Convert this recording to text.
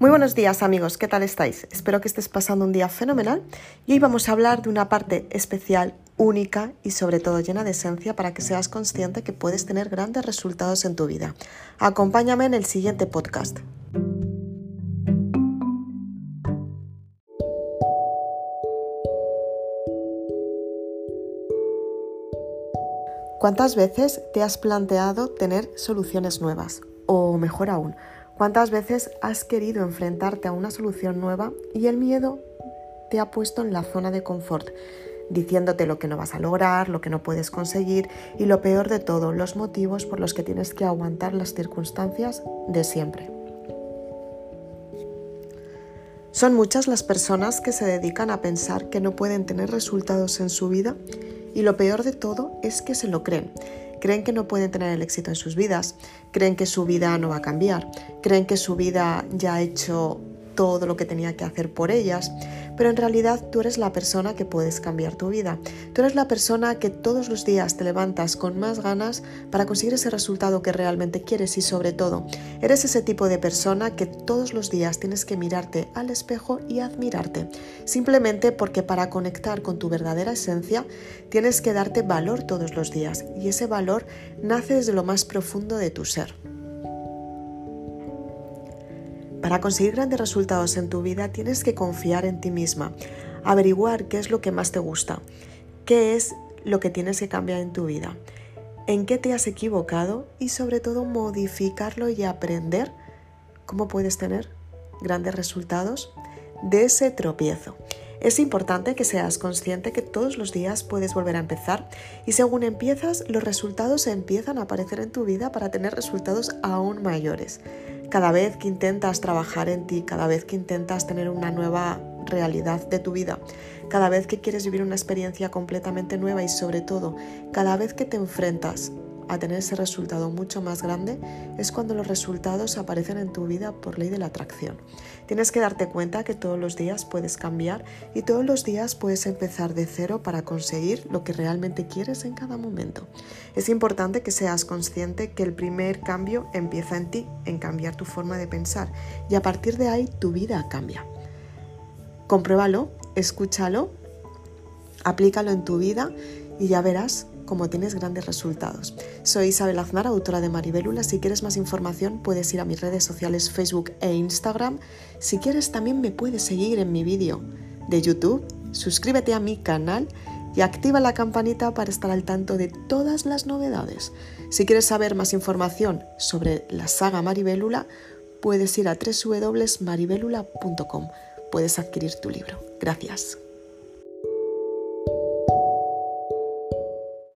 Muy buenos días amigos, ¿qué tal estáis? Espero que estés pasando un día fenomenal y hoy vamos a hablar de una parte especial, única y sobre todo llena de esencia para que seas consciente que puedes tener grandes resultados en tu vida. Acompáñame en el siguiente podcast. ¿Cuántas veces te has planteado tener soluciones nuevas? O mejor aún, ¿Cuántas veces has querido enfrentarte a una solución nueva y el miedo te ha puesto en la zona de confort, diciéndote lo que no vas a lograr, lo que no puedes conseguir y lo peor de todo, los motivos por los que tienes que aguantar las circunstancias de siempre? Son muchas las personas que se dedican a pensar que no pueden tener resultados en su vida y lo peor de todo es que se lo creen creen que no pueden tener el éxito en sus vidas, creen que su vida no va a cambiar, creen que su vida ya ha hecho todo lo que tenía que hacer por ellas, pero en realidad tú eres la persona que puedes cambiar tu vida. Tú eres la persona que todos los días te levantas con más ganas para conseguir ese resultado que realmente quieres y sobre todo, eres ese tipo de persona que todos los días tienes que mirarte al espejo y admirarte, simplemente porque para conectar con tu verdadera esencia tienes que darte valor todos los días y ese valor nace desde lo más profundo de tu ser. Para conseguir grandes resultados en tu vida tienes que confiar en ti misma, averiguar qué es lo que más te gusta, qué es lo que tienes que cambiar en tu vida, en qué te has equivocado y sobre todo modificarlo y aprender cómo puedes tener grandes resultados de ese tropiezo. Es importante que seas consciente que todos los días puedes volver a empezar y según empiezas los resultados empiezan a aparecer en tu vida para tener resultados aún mayores. Cada vez que intentas trabajar en ti, cada vez que intentas tener una nueva realidad de tu vida, cada vez que quieres vivir una experiencia completamente nueva y sobre todo, cada vez que te enfrentas a tener ese resultado mucho más grande es cuando los resultados aparecen en tu vida por ley de la atracción. Tienes que darte cuenta que todos los días puedes cambiar y todos los días puedes empezar de cero para conseguir lo que realmente quieres en cada momento. Es importante que seas consciente que el primer cambio empieza en ti, en cambiar tu forma de pensar y a partir de ahí tu vida cambia. Compruébalo, escúchalo, aplícalo en tu vida y ya verás como tienes grandes resultados. Soy Isabel Aznar, autora de Maribelula. Si quieres más información puedes ir a mis redes sociales Facebook e Instagram. Si quieres también me puedes seguir en mi vídeo de YouTube. Suscríbete a mi canal y activa la campanita para estar al tanto de todas las novedades. Si quieres saber más información sobre la saga Maribelula, puedes ir a www.maribelula.com. Puedes adquirir tu libro. Gracias.